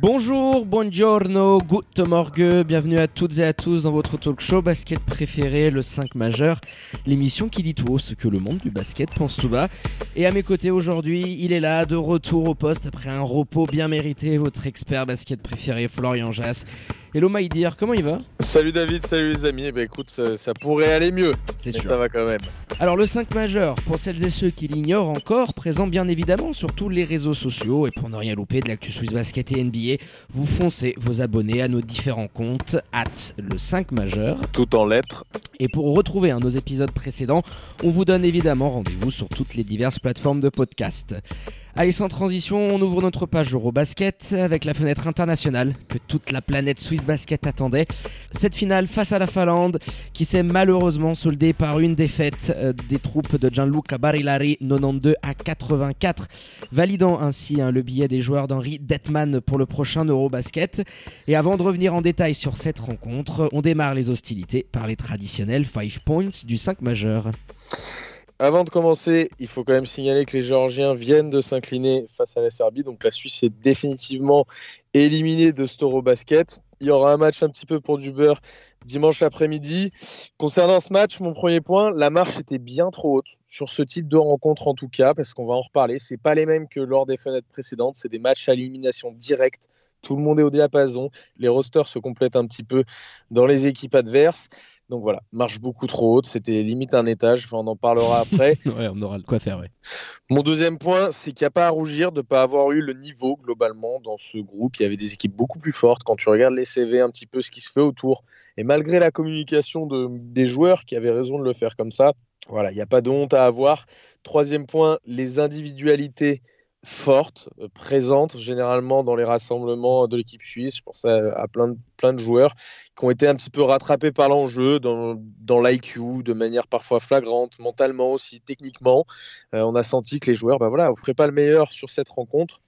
Bonjour, buongiorno, good morgue, bienvenue à toutes et à tous dans votre talk show basket préféré, le 5 majeur, l'émission qui dit tout haut ce que le monde du basket pense tout bas. Et à mes côtés aujourd'hui, il est là, de retour au poste après un repos bien mérité, votre expert basket préféré, Florian Jass. Hello Maïdir, comment il va Salut David, salut les amis. Eh ben écoute, ça, ça pourrait aller mieux, C'est sûr. ça va quand même. Alors le 5 majeur, pour celles et ceux qui l'ignorent encore, présent bien évidemment sur tous les réseaux sociaux et pour ne rien louper de l'actu Swiss Basket et NBA, vous foncez vos abonnés à nos différents comptes, at le 5 majeur. Tout en lettres. Et pour retrouver un de nos épisodes précédents, on vous donne évidemment rendez-vous sur toutes les diverses plateformes de podcast. Allez, sans transition, on ouvre notre page Eurobasket avec la fenêtre internationale que toute la planète Swiss Basket attendait. Cette finale face à la Finlande qui s'est malheureusement soldée par une défaite euh, des troupes de Gianluca Barilari 92 à 84, validant ainsi hein, le billet des joueurs d'Henri Detman pour le prochain Eurobasket. Et avant de revenir en détail sur cette rencontre, on démarre les hostilités par les traditionnels 5 points du 5 majeur. Avant de commencer, il faut quand même signaler que les Géorgiens viennent de s'incliner face à la Serbie. Donc la Suisse est définitivement éliminée de cet Eurobasket. Il y aura un match un petit peu pour du beurre dimanche après-midi. Concernant ce match, mon premier point, la marche était bien trop haute sur ce type de rencontre en tout cas, parce qu'on va en reparler. C'est pas les mêmes que lors des fenêtres précédentes. C'est des matchs à élimination directe. Tout le monde est au diapason. Les rosters se complètent un petit peu dans les équipes adverses. Donc voilà, marche beaucoup trop haute. C'était limite un étage. Enfin, on en parlera après. Ouais, on aura de quoi faire, ouais. Mon deuxième point, c'est qu'il n'y a pas à rougir de ne pas avoir eu le niveau globalement dans ce groupe. Il y avait des équipes beaucoup plus fortes. Quand tu regardes les CV, un petit peu ce qui se fait autour, et malgré la communication de, des joueurs qui avaient raison de le faire comme ça, voilà, il n'y a pas de honte à avoir. Troisième point, les individualités fortes, euh, présentes généralement dans les rassemblements de l'équipe suisse. Je pense à, à plein, de, plein de joueurs qui ont été un petit peu rattrapés par l'enjeu, dans, dans l'IQ, de manière parfois flagrante, mentalement aussi, techniquement. Euh, on a senti que les joueurs, bah voilà, offraient pas le meilleur sur cette rencontre.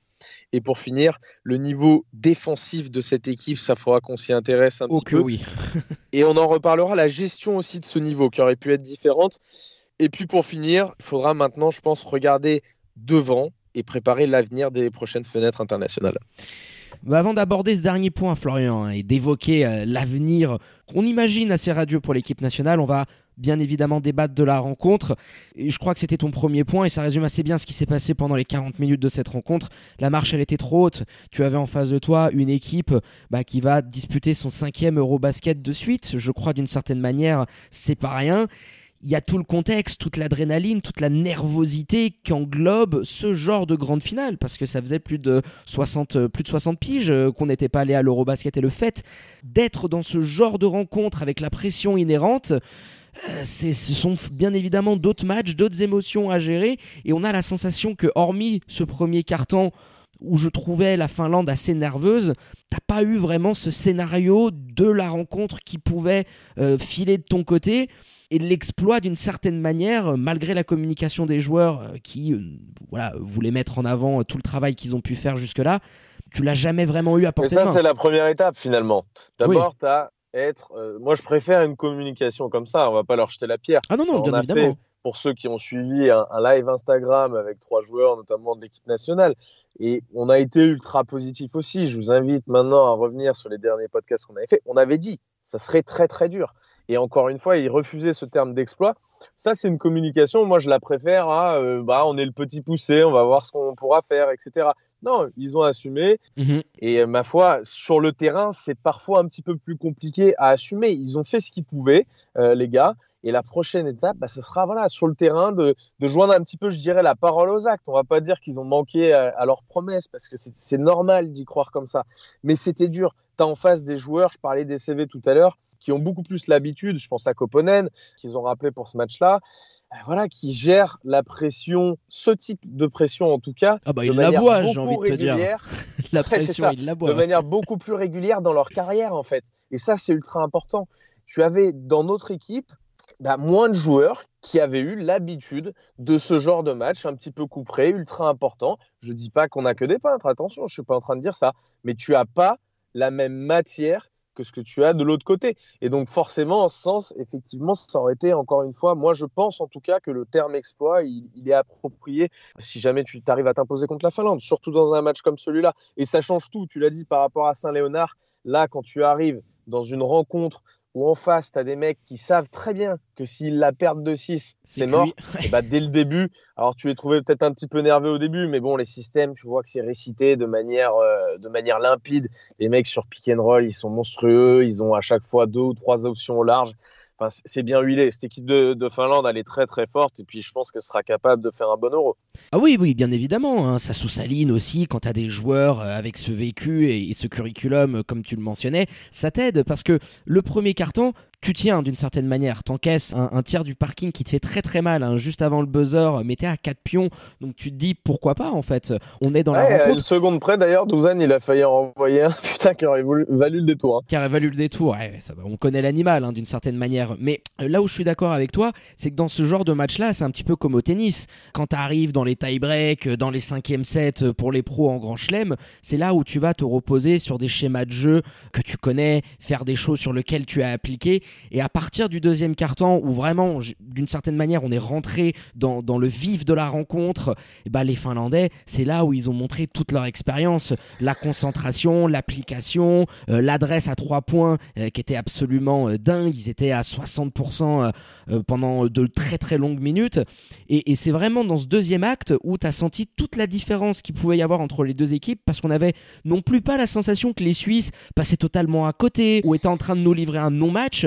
Et pour finir, le niveau défensif de cette équipe, ça faudra qu'on s'y intéresse un Oh petit peu. oui. Et on en reparlera, la gestion aussi de ce niveau qui aurait pu être différente. Et puis pour finir, il faudra maintenant, je pense, regarder devant et préparer l'avenir des prochaines fenêtres internationales. Bah, avant d'aborder ce dernier point, Florian, hein, et d'évoquer euh, l'avenir qu'on imagine assez radieux pour l'équipe nationale, on va bien évidemment débattre de la rencontre. Je crois que c'était ton premier point et ça résume assez bien ce qui s'est passé pendant les 40 minutes de cette rencontre. La marche, elle était trop haute. Tu avais en face de toi une équipe bah, qui va disputer son cinquième Eurobasket de suite. Je crois d'une certaine manière, c'est pas rien. Il y a tout le contexte, toute l'adrénaline, toute la nervosité qui englobe ce genre de grande finale, parce que ça faisait plus de 60, euh, plus de 60 piges euh, qu'on n'était pas allé à l'Eurobasket et le fait d'être dans ce genre de rencontre avec la pression inhérente, euh, ce sont bien évidemment d'autres matchs, d'autres émotions à gérer, et on a la sensation que hormis ce premier carton où je trouvais la Finlande assez nerveuse, t'as pas eu vraiment ce scénario de la rencontre qui pouvait filer de ton côté et l'exploit d'une certaine manière, euh, malgré la communication des joueurs euh, qui euh, voilà, voulaient mettre en avant tout le travail qu'ils ont pu faire jusque-là, tu l'as jamais vraiment eu à Mais portée ça, c'est la première étape finalement. D'abord, tu as être. euh, moi, je préfère une communication comme ça. On va pas leur jeter la pierre. Ah non, non, on bien a évidemment. fait, pour ceux qui ont suivi, un, un live Instagram avec trois joueurs, notamment de l'équipe nationale. Et on a été ultra positif aussi. Je vous invite maintenant à revenir sur les derniers podcasts qu'on avait fait. On avait dit, ça serait très très dur. Et encore une fois, ils refusaient ce terme d'exploit. Ça, c'est une communication. Moi, je la préfère à, euh, bah, on est le petit poussé, on va voir ce qu'on pourra faire, etc. Non, ils ont assumé. Mhm. Et euh, ma foi, sur le terrain, c'est parfois un petit peu plus compliqué à assumer. Ils ont fait ce qu'ils pouvaient, euh, les gars. Et la prochaine étape, bah, ce sera voilà, sur le terrain de, de joindre un petit peu, je dirais, la parole aux actes. On va pas dire qu'ils ont manqué à, à leurs promesses, parce que c'est normal d'y croire comme ça. Mais c'était dur. Tu as en face des joueurs, je parlais des CV tout à l'heure, qui ont beaucoup plus l'habitude, je pense à Koponen, qu'ils ont rappelé pour ce match-là, euh, voilà, qui gèrent la pression, ce type de pression en tout cas, Ah bah de il manière boit, beaucoup envie de te dire. régulière. la pression, la De manière beaucoup plus régulière dans leur carrière, en fait. Et ça, c'est ultra important. Tu avais dans notre équipe bah, moins de joueurs qui avaient eu l'habitude de ce genre de match un petit peu couperé, ultra important. Je ne dis pas qu'on n'a que des peintres, attention, je ne suis pas en train de dire ça, mais tu n'as pas la même matière que ce que tu as de l'autre côté. Et donc forcément, en ce sens, effectivement, ça aurait été, encore une fois, moi je pense en tout cas que le terme exploit, il, est approprié si jamais tu arrives à t'imposer contre la Finlande, surtout dans un match comme celui-là. Et ça change tout, tu l'as dit par rapport à Saint-Léonard, là quand tu arrives dans une rencontre où en face, tu as des mecs qui savent très bien que s'ils la perdent de 6, c'est mort. Et bah, dès le début, alors tu les trouvais peut-être un petit peu nerveux au début, mais bon, les systèmes, tu vois que c'est récité de manière, euh, de manière limpide. Les mecs sur pick and roll, ils sont monstrueux. Ils ont à chaque fois deux ou trois options au large c'est bien huilé. Cette équipe de, Finlande, elle est très très forte et puis je pense qu'elle sera capable de faire un bon euro. Ah oui, oui, bien évidemment. Hein. Ça sous-saline aussi quand tu des joueurs euh, avec ce vécu et, ce curriculum, euh, comme tu le mentionnais. Ça t'aide parce que le premier carton, tu tiens d'une certaine manière, t'encaisses un, un tiers du parking qui te fait très très mal, hein, juste avant le buzzer, mais t'es à 4 pions, donc tu te dis pourquoi pas en fait, on est dans la rencontre. Une seconde près d'ailleurs, Douzan il a failli en envoyer un, putain qui aurait valu le détour. Hein. Qui aurait valu le détour, on connaît l'animal hein, d'une certaine manière, mais euh, là où je suis d'accord avec toi, c'est que dans ce genre de match là, c'est un petit peu comme au tennis, quand t'arrives dans les tie-breaks, euh, dans les 5 sets euh, pour les pros en grand chelem, c'est là où tu vas te reposer sur des schémas de jeu que tu connais, faire des choses sur lesquelles tu as appliqué et à partir du deuxième carton, où vraiment, d'une certaine manière, on est rentré dans, le vif de la rencontre, et eh ben, les Finlandais, c'est là où ils ont montré toute leur expérience. La concentration, l'application, euh, l'adresse à trois points euh, qui était absolument euh, dingue. Ils étaient à 60% pendant de très très longues minutes. Et, et c'est vraiment dans ce deuxième acte où tu as senti toute la différence qu'il pouvait y avoir entre les deux équipes parce qu'on avait non plus pas la sensation que les Suisses passaient totalement à côté ou étaient en train de nous livrer un non-match.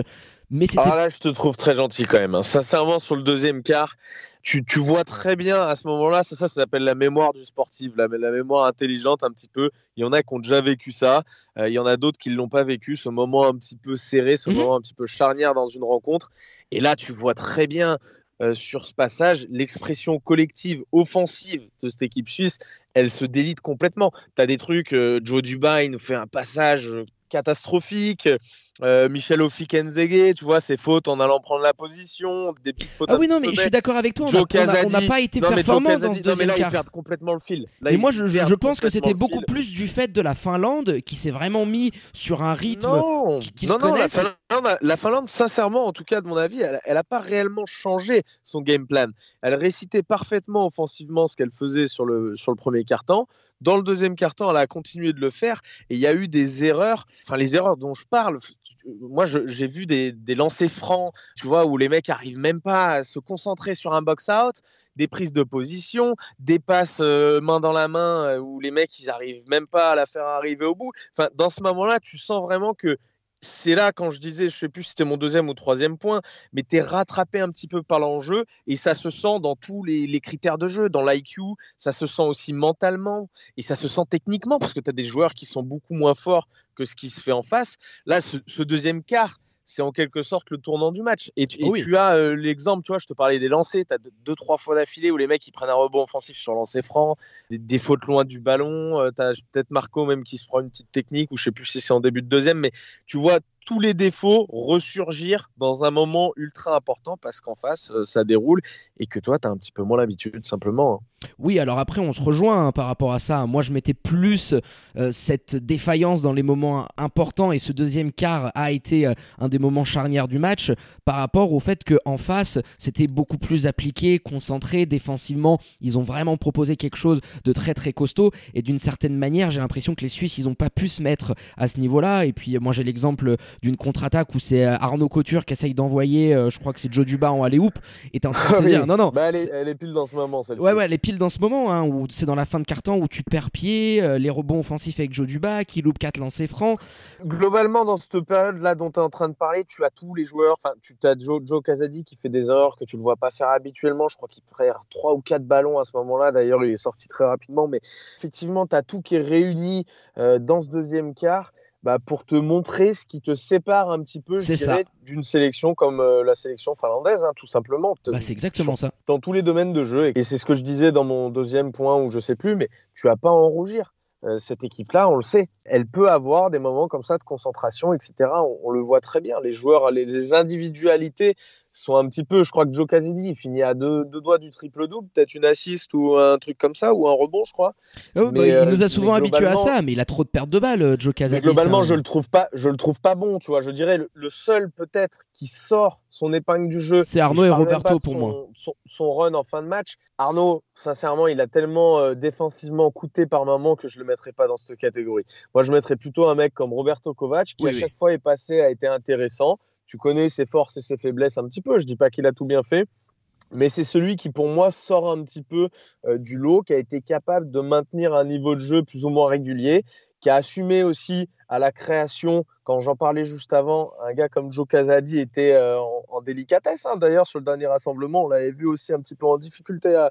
Mais ah là, je te trouve très gentil quand même. Hein. Sincèrement, sur le deuxième quart, tu, tu vois très bien à ce moment-là, ça, ça, s'appelle la mémoire du sportif, la, la, mémoire intelligente un petit peu. Il y en a qui ont déjà vécu ça, euh, il y en a d'autres qui ne l'ont pas vécu, ce moment un petit peu serré, ce mhm. moment un petit peu charnière dans une rencontre. Et là, tu vois très bien euh, sur ce passage, l'expression collective offensive de cette équipe suisse, elle se délite complètement. Tu as des trucs, euh, Joe Dubain nous fait un passage catastrophique. Euh, Michel Ofikenzege, tu vois, ses fautes en allant prendre la position, des petites fautes. Ah oui, non, mais je suis d'accord avec toi. On n'a pas été performant dans ce deuxième non, mais là, Ils complètement le fil. et moi, je, je pense que c'était beaucoup plus du fait de la Finlande qui s'est vraiment mis sur un rythme. Non, non, non la, Finlande, la Finlande, sincèrement, en tout cas, de mon avis, elle n'a pas réellement changé son game plan. Elle récitait parfaitement offensivement ce qu'elle faisait sur le, sur le premier quart-temps. Dans le deuxième quart-temps, elle a continué de le faire et il y a eu des erreurs. Enfin, les erreurs dont je parle, moi, j'ai vu des, des, lancers francs, tu vois, où les mecs arrivent même pas à se concentrer sur un box-out, des prises de position, des passes euh, main dans la main, euh, où les mecs, ils arrivent même pas à la faire arriver au bout. Enfin, dans ce moment-là, tu sens vraiment que c'est là quand je disais, je sais plus si c'était mon deuxième ou troisième point, mais tu es rattrapé un petit peu par l'enjeu et ça se sent dans tous les, critères de jeu, dans l'IQ, ça se sent aussi mentalement et ça se sent techniquement parce que tu as des joueurs qui sont beaucoup moins forts que ce qui se fait en face. Là, ce deuxième quart, c'est en quelque sorte le tournant du match. Et tu, as euh, l'exemple, tu vois, je te parlais des lancers, tu as deux, trois fois d'affilée où les mecs ils prennent un rebond offensif sur lancer franc, des, fautes loin du ballon, euh, tu as peut-être Marco même qui se prend une petite technique, ou je sais plus si c'est en début de deuxième, mais tu vois tous les défauts ressurgir dans un moment ultra important parce qu'en face, euh, ça déroule et que toi, tu as un petit peu moins l'habitude simplement. Hein. Oui, alors après, on se rejoint hein, par rapport à ça. Moi, je mettais plus euh, cette défaillance dans les moments importants et ce deuxième quart a été euh, un des moments charnières du match par rapport au fait qu'en face, c'était beaucoup plus appliqué, concentré, défensivement. Ils ont vraiment proposé quelque chose de très très costaud et d'une certaine manière, j'ai l'impression que les Suisses, ils n'ont pas pu se mettre à ce niveau-là. Et puis, moi, j'ai l'exemple d'une contre-attaque où c'est euh, Arnaud Couture qui essaye d'envoyer, euh, je crois que c'est Joe Duba en aller-hoop, et t'es en train de te dire, non, non. Bah, elle, est, elle, est, pile dans ce moment, celle Ouais, ouais, elle est pile dans ce moment, hein, où c'est dans la fin de carton où tu perds pied, euh, les rebonds offensifs avec Joe Duba, qui loupe 4 lancers francs. Globalement, dans cette période-là dont tu es en train de parler, tu as tous les joueurs, enfin, tu as Joe, Joe Casadi qui fait des erreurs que tu ne vois pas faire habituellement. Je crois qu'il perd 3 ou 4 ballons à ce moment-là. D'ailleurs, il est sorti très rapidement, mais effectivement, tu as tout qui est réuni dans ce deuxième quart. Bah, pour te montrer ce qui te sépare un petit peu d'une sélection comme euh, la sélection finlandaise, hein, tout simplement. Bah, c'est exactement ça. Dans tous les domaines de jeu. Et c'est ce que je disais dans mon deuxième point où je sais plus, mais tu as pas à en rougir. euh, cette équipe-là, on le sait, elle peut avoir des moments comme ça de concentration, etc. On, le voit très bien. Les joueurs, les, individualités sont un petit peu. Je crois que Joe Casidi il finit à deux, doigts du triple-double, peut-être une assiste ou un truc comme ça, ou un rebond, je crois. Oh, bah, il nous a souvent habitués à ça, mais il a trop de pertes de balles, Joe Casidi. Globalement, je le trouve pas, je le trouve pas bon. Tu vois, je dirais le, seul peut-être qui sort son épingle du jeu. C'est Arnaud et Roberto pour moi. Son, run en fin de match. Arnaud, sincèrement, il a tellement euh, défensivement coûté par moment que je le mettrais pas dans cette catégorie. Moi, je mettrais plutôt un mec comme Roberto Kovac qui à chaque fois est passé, a été intéressant. Tu connais ses forces et ses faiblesses un petit peu. Je dis pas qu'il a tout bien fait, mais c'est celui qui pour moi sort un petit peu euh, du lot, qui a été capable de maintenir un niveau de jeu plus ou moins régulier, qui a assumé aussi à la création, quand j'en parlais juste avant, un gars comme Joe Casadi était euh, en, délicatesse. Hein. D'ailleurs, sur le dernier rassemblement, on l'avait vu aussi un petit peu en difficulté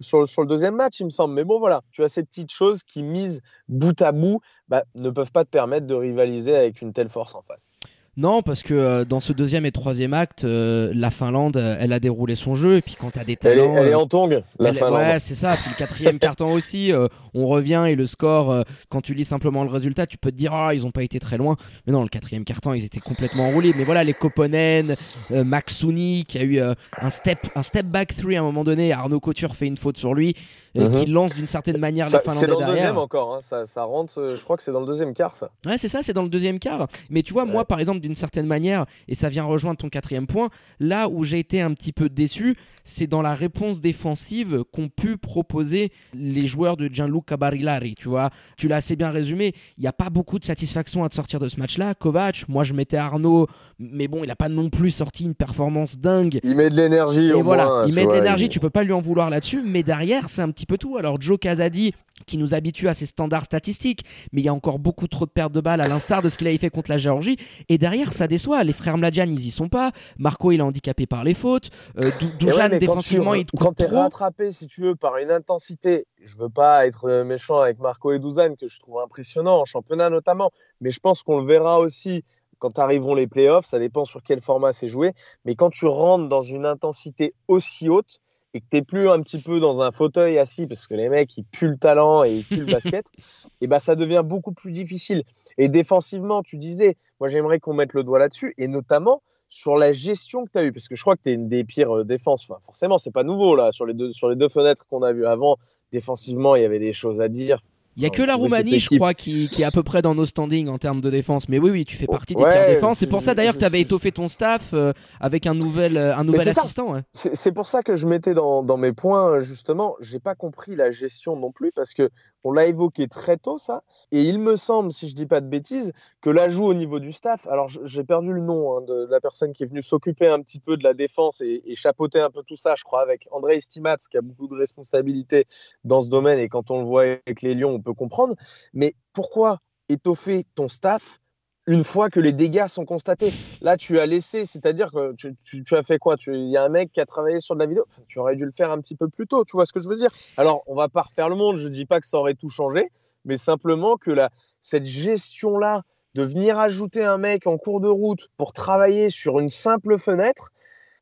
sur, le deuxième match, il me semble. Mais bon, voilà, tu as ces petites choses qui, mises bout à bout, bah, ne peuvent pas te permettre de rivaliser avec une telle force en face. Non, parce que euh, dans ce deuxième et troisième acte, euh, la Finlande, euh, elle a déroulé son jeu. Et puis quand t'as des talents. Elle est, en tongue, la Finlande. Ouais, c'est ça. Puis le quatrième carton aussi, on revient et le score, quand tu lis simplement le résultat, tu peux te dire, ah, ils ont pas été très loin. Mais non, le quatrième carton, ils étaient complètement enroulés. Mais voilà, les Koponen, Maxuni, qui a eu un, step, un step back three à un moment donné. Arnaud Couture fait une faute sur lui. Euh, qui mhm. lance d'une certaine manière la Finlandais derrière. C'est dans le deuxième encore, hein. ça, ça, rentre, euh, je crois que c'est dans le deuxième quart ça. Ouais c'est ça, c'est dans le deuxième quart. Mais tu vois, moi par exemple d'une certaine manière, et ça vient rejoindre ton quatrième point, là où j'ai été un petit peu déçu, c'est dans la réponse défensive qu'ont pu proposer les joueurs de Gianluca Barillari. Tu vois, tu l'as assez bien résumé. Il n'y a pas beaucoup de satisfaction à te sortir de ce match-là. Kovac, moi je mettais Arnaud, mais bon, il n'a pas non plus sorti une performance dingue. Il met de l'énergie. Et voilà, il met de l'énergie. Tu peux pas lui en vouloir là-dessus. Mais derrière, c'est un petit peu tout. Alors Joe Casadi, qui nous habitue à ces standards statistiques, mais il y a encore beaucoup trop de pertes de balles à l'instar de ce qu'il avait fait contre la Géorgie. Et derrière, ça déçoit. Les frères Mladjan, ils y sont pas. Marco, il est handicapé par les fautes. Euh, Dujan, défensivement, il Quand tu es rattrapé, si tu veux, par une intensité, je veux pas être méchant avec Marco et Dusan, que je trouve impressionnant en championnat notamment, mais je pense qu'on le verra aussi quand arriveront les playoffs. Ça dépend sur quel format c'est joué. Mais quand tu rentres dans une intensité aussi haute, et que tu n'es plus un petit peu dans un fauteuil assis parce que les mecs ils puent le talent et ils puent le basket, et bah ça devient beaucoup plus difficile. Et défensivement, tu disais, moi j'aimerais qu'on mette le doigt là-dessus et notamment sur la gestion que tu as eue parce que je crois que tu es une des pires euh, défenses. Enfin, forcément, c'est pas nouveau là sur les deux sur les deux fenêtres qu'on a vues avant. Défensivement, il y avait des choses à dire. Il n'y a que la Roumanie, je crois, qui, qui, est à peu près dans nos standings en termes de défense. Mais oui, oui, tu fais partie des pires défenses. C'est pour ça d'ailleurs que tu avais étoffé ton staff euh, avec un nouvel, euh, un nouvel assistant. C'est pour ça que je mettais dans, dans mes points, justement, j'ai pas compris la gestion non plus parce que on l'a évoqué très tôt, ça. Et il me semble, si je dis pas de bêtises, que l'ajout au niveau du staff, alors j'ai perdu le nom hein, de la personne qui est venue s'occuper un petit peu de la défense et, et, chapeauter un peu tout ça, je crois, avec André Estimats, qui a beaucoup de responsabilités dans ce domaine. Et quand on le voit avec les Lions, on peut comprendre. Mais pourquoi étoffer ton staff une fois que les dégâts sont constatés? Là, tu as laissé, c'est-à-dire que tu, as fait quoi? Il y a un mec qui a travaillé sur de la vidéo? tu aurais dû le faire un petit peu plus tôt. Tu vois ce que je veux dire? Alors, on va pas refaire le monde. Je dis pas que ça aurait tout changé, mais simplement que la, cette gestion-là de venir ajouter un mec en cours de route pour travailler sur une simple fenêtre,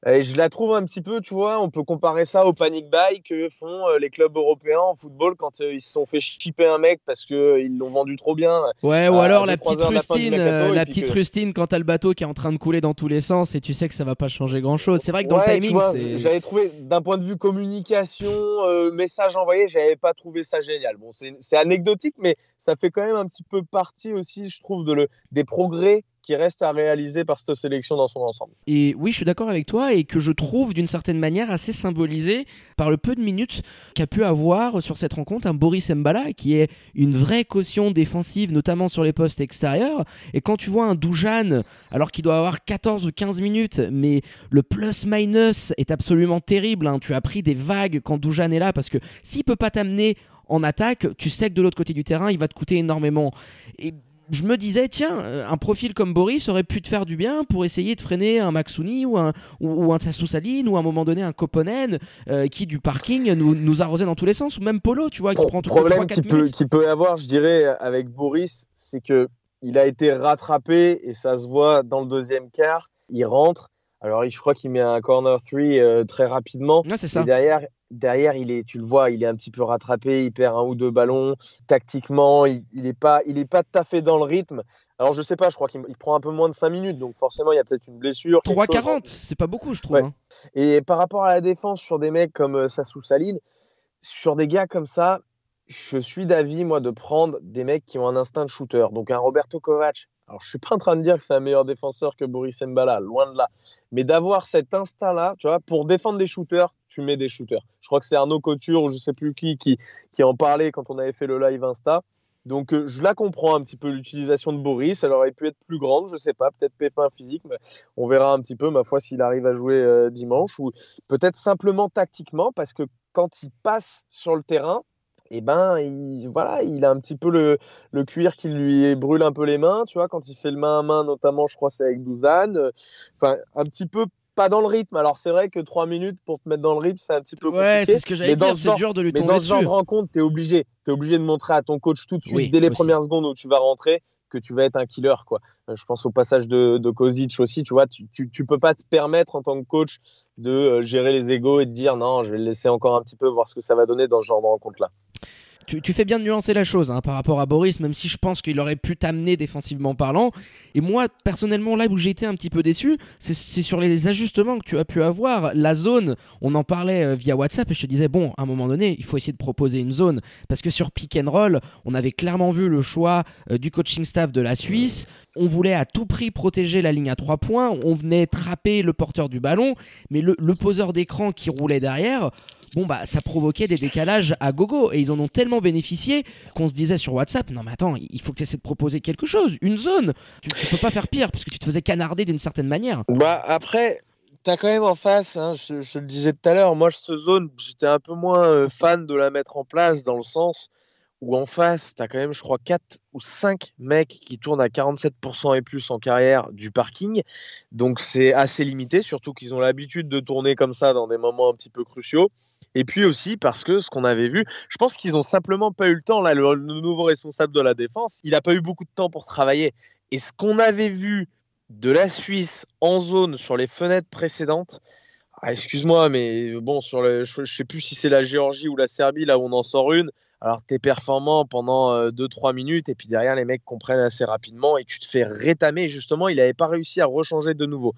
et je la trouve un petit peu, tu vois, on peut comparer ça au panic buy que font euh, les clubs européens en football quand euh, ils se sont fait chipper un mec parce qu'ils euh, l'ont vendu trop bien. Ouais, ou alors la petite rustine, la, petite rustine quand t'as le bateau qui est en train de couler dans tous les sens et tu sais que ça va pas changer grand chose. C'est vrai que dans le timing, j'avais trouvé d'un point de vue communication, message envoyé, j'avais pas trouvé ça génial. Bon, c'est anecdotique, mais ça fait quand même un petit peu partie aussi, je trouve, de le, des progrès qui reste à réaliser par cette sélection dans son ensemble. Et oui, je suis d'accord avec toi et que je trouve d'une certaine manière assez symbolisé par le peu de minutes qu'a pu avoir sur cette rencontre un Boris Mbala qui est une vraie caution défensive, notamment sur les postes extérieurs. Et quand tu vois un Doujan, alors qu'il doit avoir 14 ou 15 minutes, mais le plus-minus est absolument terrible. Hein. Tu as pris des vagues quand Doujan est là parce que s'il peut pas t'amener en attaque, tu sais que de l'autre côté du terrain, il va te coûter énormément. Je me disais, tiens, euh, un profil comme Boris aurait pu te faire du bien pour essayer de freiner un Maxouni ou un, ou, un Saline ou à un moment donné un Koponen euh, qui, du parking, nous, nous arrosait dans tous les sens, ou même Polo, tu vois, qui prend tout le problème qu'il peut, peut avoir, je dirais, avec Boris, c'est que il a été rattrapé et ça se voit dans le deuxième quart. Il rentre. Alors, je crois qu'il met un corner 3 euh, très rapidement. ça. Et derrière, derrière, il est, tu le vois, il est un petit peu rattrapé, il perd un ou deux ballons. Tactiquement, il n'est pas, il est pas tout à fait dans le rythme. Alors, je sais pas, je crois qu'il prend un peu moins de 5 minutes, donc forcément, il y a peut-être une blessure. 3,40, c'est pas beaucoup, je trouve. Ouais. hein. Et par rapport à la défense sur des mecs comme euh, Sassou Saline, sur des gars comme ça, je suis d'avis, moi, de prendre des mecs qui ont un instinct de shooter. Donc, un Roberto Kovac. Alors, je suis pas en train de dire que c'est un meilleur défenseur que Boris Mbala, loin de là. Mais d'avoir cet instinct-là, tu vois, pour défendre des shooters, tu mets des shooters. Je crois que c'est Arnaud Couture ou je sais plus qui, qui qui en parlait quand on avait fait le live Insta. Donc, euh, je la comprends un petit peu l'utilisation de Boris. Elle aurait pu être plus grande, je sais pas, peut-être pépin physique, mais on verra un petit peu, ma foi, s'il arrive à jouer euh, dimanche ou peut-être simplement tactiquement, parce que quand il passe sur le terrain, eh ben, il, voilà, il a un petit peu le, le cuir qui lui brûle un peu les mains, tu vois, quand il fait le main à main, notamment, je crois, c'est avec Douzane. Euh, Enfin, un petit peu pas dans le rythme. Alors, c'est vrai que trois minutes pour te mettre dans le rythme, c'est un petit peu Ouais, compliqué. c'est ce que j'allais dire, ce c'est dur de lui Mais dans ce genre de rencontre, tu es obligé. Tu es obligé de montrer à ton coach tout de suite, Oui, dès les aussi. premières secondes où tu vas rentrer, que tu vas être un killer. Quoi. Euh, Je pense au passage de, de Kozic aussi. Tu vois, tu, tu, tu peux pas te permettre en tant que coach de euh, gérer les égos et de dire non, je vais le laisser encore un petit peu voir ce que ça va donner dans ce genre de rencontre-là. Tu, fais bien de nuancer la chose hein, par rapport à Boris, même si je pense qu'il aurait pu t'amener défensivement parlant. Et moi, personnellement, là où j'ai été un petit peu déçu, c'est- sur les ajustements que tu as pu avoir. La zone, on en parlait euh, via WhatsApp et je te disais, bon, à un moment donné, il faut essayer de proposer une zone. Parce que sur pick on avait clairement vu le choix euh, du coaching staff de la Suisse. On voulait à tout prix protéger la ligne à trois points. On venait trapper le porteur du ballon. Mais le, poseur d'écran qui roulait derrière, bon bah ça provoquait des décalages à gogo et ils en ont tellement bénéficié qu'on se disait sur WhatsApp non mais attends il faut que tu essaies de proposer quelque chose une zone tu, tu peux pas faire pire parce que tu te faisais canarder d'une certaine manière Bah après, t'as quand même en face, hein, je, je le disais tout à l'heure, moi ce zone, j'étais un peu moins euh, fan de la mettre en place dans le sens où en face, t'as quand même, je crois, 4 ou 5 mecs qui tournent à 47% et plus en carrière du parking. Donc c'est assez limité, surtout qu'ils ont l'habitude de tourner comme ça dans des moments un petit peu cruciaux. Et puis aussi parce que ce qu'on avait vu, je pense qu'ils ont simplement pas eu le temps. Là, le, le nouveau responsable de la défense, il n'a pas eu beaucoup de temps pour travailler. Et ce qu'on avait vu de la Suisse en zone sur les fenêtres précédentes, ah, excuse-moi, mais bon, sur le, je, je sais plus si c'est la Géorgie ou la Serbie, là où on en sort une. Alors, tu es performant pendant 2-3 minutes, et puis derrière, les mecs comprennent assez rapidement, et tu te fais rétamer. Justement, il n'avait pas réussi à rechanger de nouveau.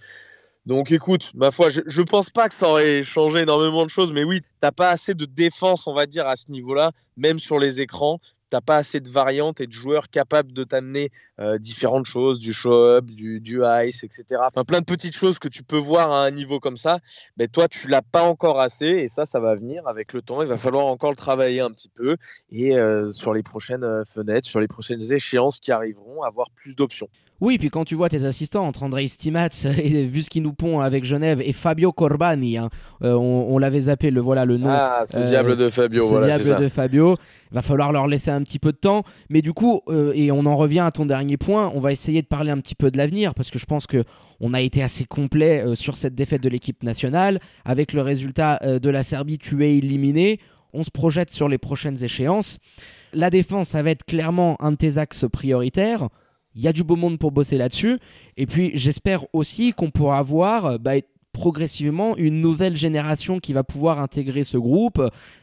Donc écoute, ma foi, je, je pense pas que ça aurait changé énormément de choses, mais oui, t'as pas assez de défense, on va dire, à ce niveau-là, même sur les écrans. T'as pas assez de variantes et de joueurs capables de t'amener euh, différentes choses, du show-up, du, du ice, etc. Enfin, plein de petites choses que tu peux voir à un niveau comme ça. Mais toi, tu l'as pas encore assez, et ça, ça va venir avec le temps. Il va falloir encore le travailler un petit peu, et euh, sur les prochaines euh, fenêtres, sur les prochaines échéances qui arriveront, avoir plus d'options. Oui, puis quand tu vois tes assistants entre Andrei Stimats et vu ce qu'il nous pond avec Genève et Fabio Corbani, hein, euh, on, on l'avait zappé, le voilà le nom. Ah, ce euh, diable de Fabio, ce voilà, diable ça. de Fabio. Va falloir leur laisser un petit peu de temps. Mais du coup, euh, et on en revient à ton dernier point, on va essayer de parler un petit peu de l'avenir parce que je pense que on a été assez complet euh, sur cette défaite de l'équipe nationale. Avec le résultat euh, de la Serbie, tu es éliminé. On se projette sur les prochaines échéances. La défense, ça va être clairement un de tes axes prioritaires. Il y a du beau monde pour bosser là-dessus. Et puis, j'espère aussi qu'on pourra avoir euh, bah, progressivement une nouvelle génération qui va pouvoir intégrer ce groupe.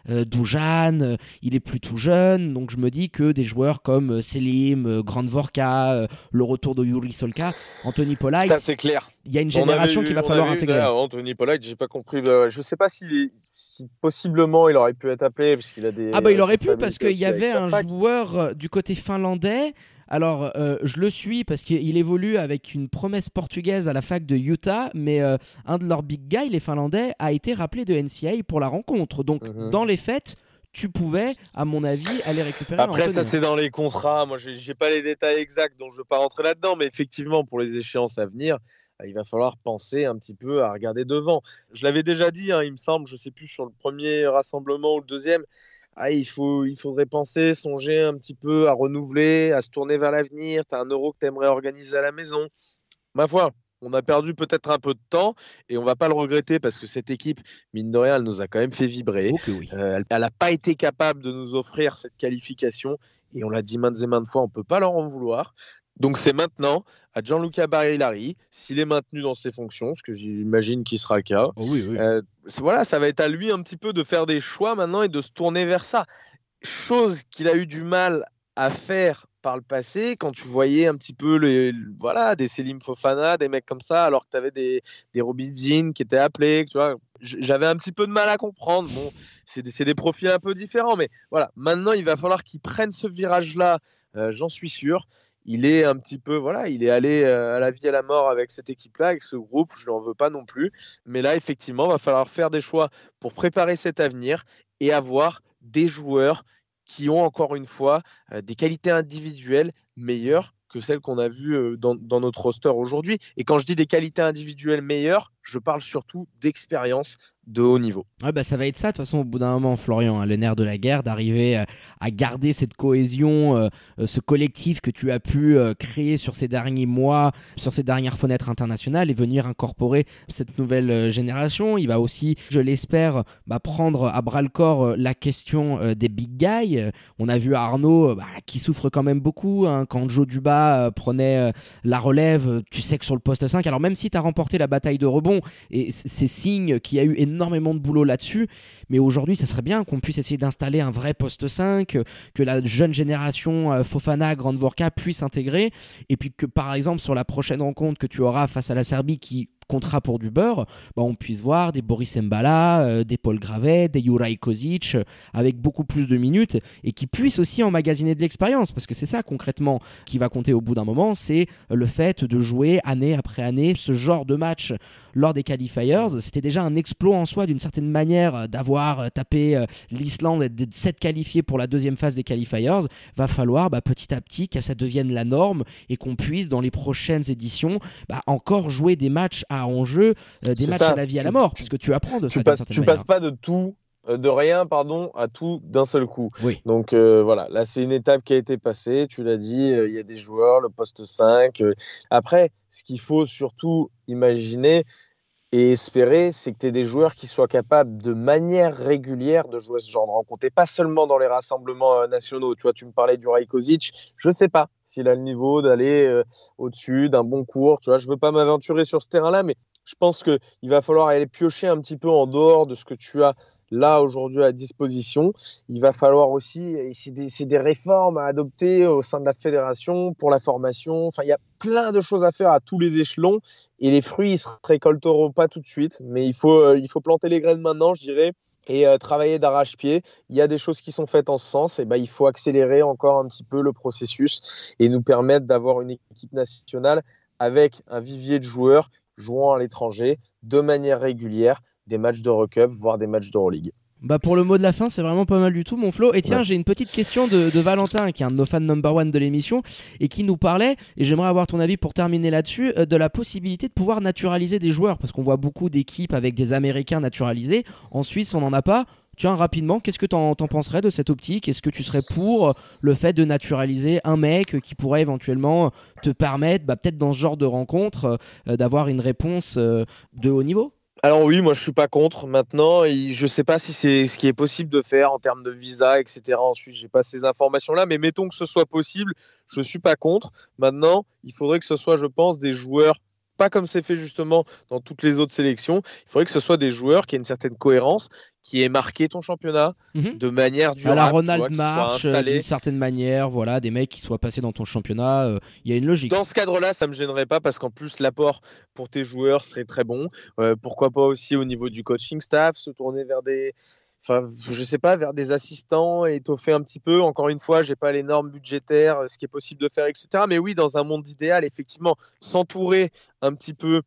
Euh, euh, il est plus tout jeune, donc je me dis que des joueurs comme euh, Selim, euh, Grand Vorka, le retour de Yuri Solka, Anthony Polite, Ça, c'est clair. il y a une génération eu- qui va falloir intégrer. d'ailleurs, Anthony Polite, j'ai pas compris. euh, je sais pas si, si possiblement il aurait pu être appelé parce qu'il a des. Ah bah il aurait pu parce qu'il y avait un joueur du côté finlandais. Alors euh, je le suis parce qu'il évolue avec une promesse portugaise à la fac de Utah, mais euh, un de leurs big guys, les Finlandais, a été rappelé de NCAA pour la rencontre. Donc Mhm. dans les faits, tu pouvais, à mon avis, aller récupérer. Après, Anthony. ça c'est dans les contrats. Moi, j'ai pas les détails exacts, donc je veux pas rentrer là-dedans. Mais effectivement, pour les échéances à venir, euh, il va falloir penser un petit peu à regarder devant. Je l'avais déjà dit, hein, il me semble, je sais plus sur le premier rassemblement ou le deuxième. Ah, il, faut, il faudrait penser, songer un petit peu à renouveler, à se tourner vers l'avenir. Tu as un euro que tu aimerais organiser à la maison. Ma foi, on a perdu peut-être un peu de temps et on va pas le regretter parce que cette équipe, mine de rien, elle nous a quand même fait vibrer. Oui. Euh, elle n'a pas été capable de nous offrir cette qualification et on l'a dit maintes et maintes fois, on peut pas leur en vouloir. Donc c'est maintenant à Gianluca Barillari, s'il est maintenu dans ses fonctions, ce que j'imagine qu'il sera le cas. Oh oui, oui. Euh, voilà, ça va être à lui un petit peu de faire des choix maintenant et de se tourner vers ça. Chose qu'il a eu du mal à faire par le passé, quand tu voyais un petit peu les, voilà, des Selim Fofana, des mecs comme ça, alors que tu avais des, des Robin qui étaient appelés, tu vois, j'avais un petit peu de mal à comprendre. Bon, c'est des, des, profils un peu différents, mais voilà, maintenant il va falloir qu'ils prennent ce virage-là, euh, j'en suis sûr. Il est un petit peu, voilà, il est allé euh, à la vie et à la mort avec cette équipe-là, avec ce groupe, je n'en veux pas non plus. Mais là, effectivement, il va falloir faire des choix pour préparer cet avenir et avoir des joueurs qui ont encore une fois euh, des qualités individuelles meilleures que celles qu'on a vues euh, dans, dans, notre roster aujourd'hui. Et quand je dis des qualités individuelles meilleures, je parle surtout d'expérience de haut niveau. Ouais, bah, ça va être ça, de toute façon, au bout d'un moment, Florian, hein, le nerf de la guerre, d'arriver euh, à garder cette cohésion, euh, euh, ce collectif que tu as pu créer sur ces derniers mois, sur ces dernières fenêtres internationales et venir incorporer cette nouvelle génération. Il va aussi, je l'espère, bah, prendre à bras le corps la question des big guys. On a vu Arnaud bah, qui souffre quand même beaucoup hein, quand Joe Duba prenait la relève. Tu sais que sur le poste 5, alors même si tu as remporté la bataille de rebond, et c'est signe qu'il y a eu énormément énormément de boulot là-dessus. Mais aujourd'hui, ça serait bien qu'on puisse essayer d'installer un vrai poste 5, que la jeune génération euh, Fofana, Grande Vorka puisse intégrer. Et puis que par exemple, sur la prochaine rencontre que tu auras face à la Serbie qui contrat pour du beurre, bah, on puisse voir des Boris Mbala, euh, des Paul Gravet, des Juraj Kozic, euh, avec beaucoup plus de minutes, et qui puissent aussi emmagasiner de l'expérience, parce que c'est ça concrètement qui va compter au bout d'un moment, c'est le fait de jouer année après année ce genre de match lors des qualifiers. C'était déjà un exploit en soi d'une certaine manière euh, d'avoir tapé l'Islande et d'être qualifié pour la deuxième phase des qualifiers. Va falloir bah, petit à petit que ça devienne la norme et qu'on puisse dans les prochaines éditions bah, encore jouer des matchs à en jeu euh, des matchs à la vie et à la mort, puisque tu apprends de tu ça. Passes, tu passes pas de tout euh, de rien, pardon, à tout d'un seul coup. Oui. Donc euh, voilà, là c'est une étape qui a été passée, tu l'as dit, il y a des joueurs, le poste 5. Après, ce qu'il faut surtout imaginer et espérer, c'est que tu aies des joueurs qui soient capables de manière régulière de jouer ce genre de rencontre, et pas seulement dans les rassemblements nationaux. Tu vois, tu me parlais du Rajkovic, je sais pas s'il a le niveau d'aller euh, au-dessus d'un bon cours. Tu vois, je veux pas m'aventurer sur ce terrain-là, mais je pense qu'il va falloir aller piocher un petit peu en dehors de ce que tu as là aujourd'hui à disposition. Il va falloir aussi, c'est des, réformes à adopter au sein de la fédération pour la formation. Enfin, il y a plein de choses à faire à tous les échelons et les fruits, ils se récolteront pas tout de suite, mais il faut, euh, il faut planter les graines maintenant, je dirais et euh, travailler d'arrache-pied. Il y a des choses qui sont faites en ce sens, et ben, il faut accélérer encore un petit peu le processus et nous permettre d'avoir une équipe nationale avec un vivier de joueurs jouant à l'étranger de manière régulière, des matchs de Cup, voire des matchs d'Euroleague. Bah pour le mot de la fin, c'est vraiment pas mal du tout, mon Flo. Et tiens, j'ai une petite question de, de, Valentin, qui est un de nos fans number one de l'émission, et qui nous parlait, et j'aimerais avoir ton avis pour terminer là-dessus, euh, de la possibilité de pouvoir naturaliser des joueurs, parce qu'on voit beaucoup d'équipes avec des Américains naturalisés. En Suisse, on n'en a pas. Tiens, rapidement, qu'est-ce que t'en en penserais de cette optique? Est-ce que tu serais pour le fait de naturaliser un mec qui pourrait éventuellement te permettre, bah, peut-être dans ce genre de rencontre, euh, d'avoir une réponse euh, de haut niveau? Alors oui, moi je suis pas contre. Maintenant, je sais pas si c'est ce qui est possible de faire en termes de visa, etc. Ensuite, j'ai pas ces informations-là, mais mettons que ce soit possible, je suis pas contre. Maintenant, il faudrait que ce soit, je pense, des joueurs pas comme c'est fait justement dans toutes les autres sélections. Il faudrait que ce soit des joueurs qui aient une certaine cohérence, qui aient marqué ton championnat Mhm. de manière durable. à la Ronald March, euh, d'une certaine manière, voilà, des mecs qui soient passés dans ton championnat, euh, il y a une logique. Dans ce cadre-là, ça me gênerait pas parce qu'en plus l'apport pour tes joueurs serait très bon. Euh, pourquoi pas aussi au niveau du coaching staff, se tourner vers des, enfin, je sais pas, vers des assistants étoffer un petit peu. Encore une fois, j'ai pas les normes budgétaires, ce qui est possible de faire, etc. Mais oui, dans un monde idéal, effectivement, s'entourer un petit peu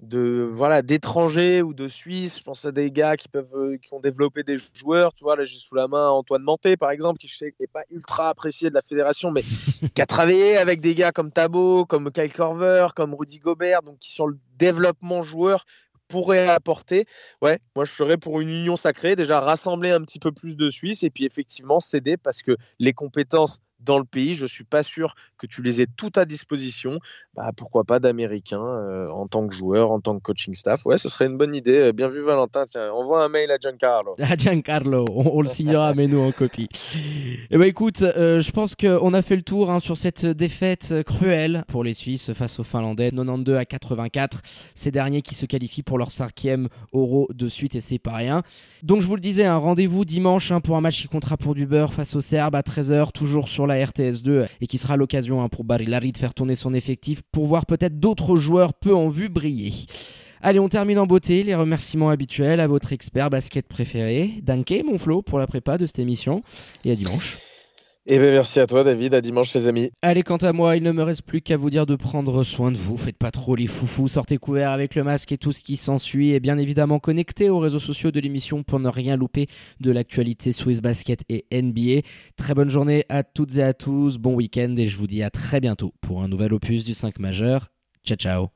de voilà d'étrangers ou de Suisses. Je pense à des gars qui peuvent euh, qui ont développé des joueurs. Tu vois, là j'ai sous la main Antoine Manté par exemple, qui je sais n'est pas ultra apprécié de la fédération, mais qui a travaillé avec des gars comme Tabo, comme Kyle Corver, comme Rudy Gobert, donc qui sur le développement joueur pourrait apporter. Ouais, moi je serais pour une union sacrée, déjà rassembler un petit peu plus de Suisses et puis effectivement céder parce que les compétences dans le pays. Je suis pas sûr que tu les aies toutes à disposition. Bah, pourquoi pas d'Américains euh, en tant que joueur, en tant que coaching staff. Ouais, ce serait une bonne idée. Bien vu, Valentin. Tiens, envoie un mail à Giancarlo. À Giancarlo, on, on le signera, mais nous en copie. Eh ben écoute, euh, je pense qu'on a fait le tour hein, sur cette défaite cruelle pour les Suisses face aux Finlandais, 92 à 84. Ces derniers qui se qualifient pour leur cinquième Euro de suite et c'est pas rien. Donc je vous le disais, un rendez-vous dimanche hein, pour un match qui comptera pour du beurre face aux Serbes à 13h, toujours sur la RTS2 et qui sera l'occasion hein, pour Barilari de faire tourner son effectif pour voir peut-être d'autres joueurs peu en vue briller. Allez, on termine en beauté. Les remerciements habituels à votre expert basket préféré, Danke, mon Flo, pour la prépa de cette émission. Et à dimanche. Eh bien, merci à toi, David. À dimanche, les amis. Allez, quant à moi, il ne me reste plus qu'à vous dire de prendre soin de vous. Faites pas trop les foufous. Sortez couverts avec le masque et tout ce qui s'ensuit. Et bien évidemment, connectez aux réseaux sociaux de l'émission pour ne rien louper de l'actualité Swiss Basket et NBA. Très bonne journée à toutes et à tous. Bon week-end et je vous dis à très bientôt pour un nouvel opus du 5 majeur. Ciao, ciao.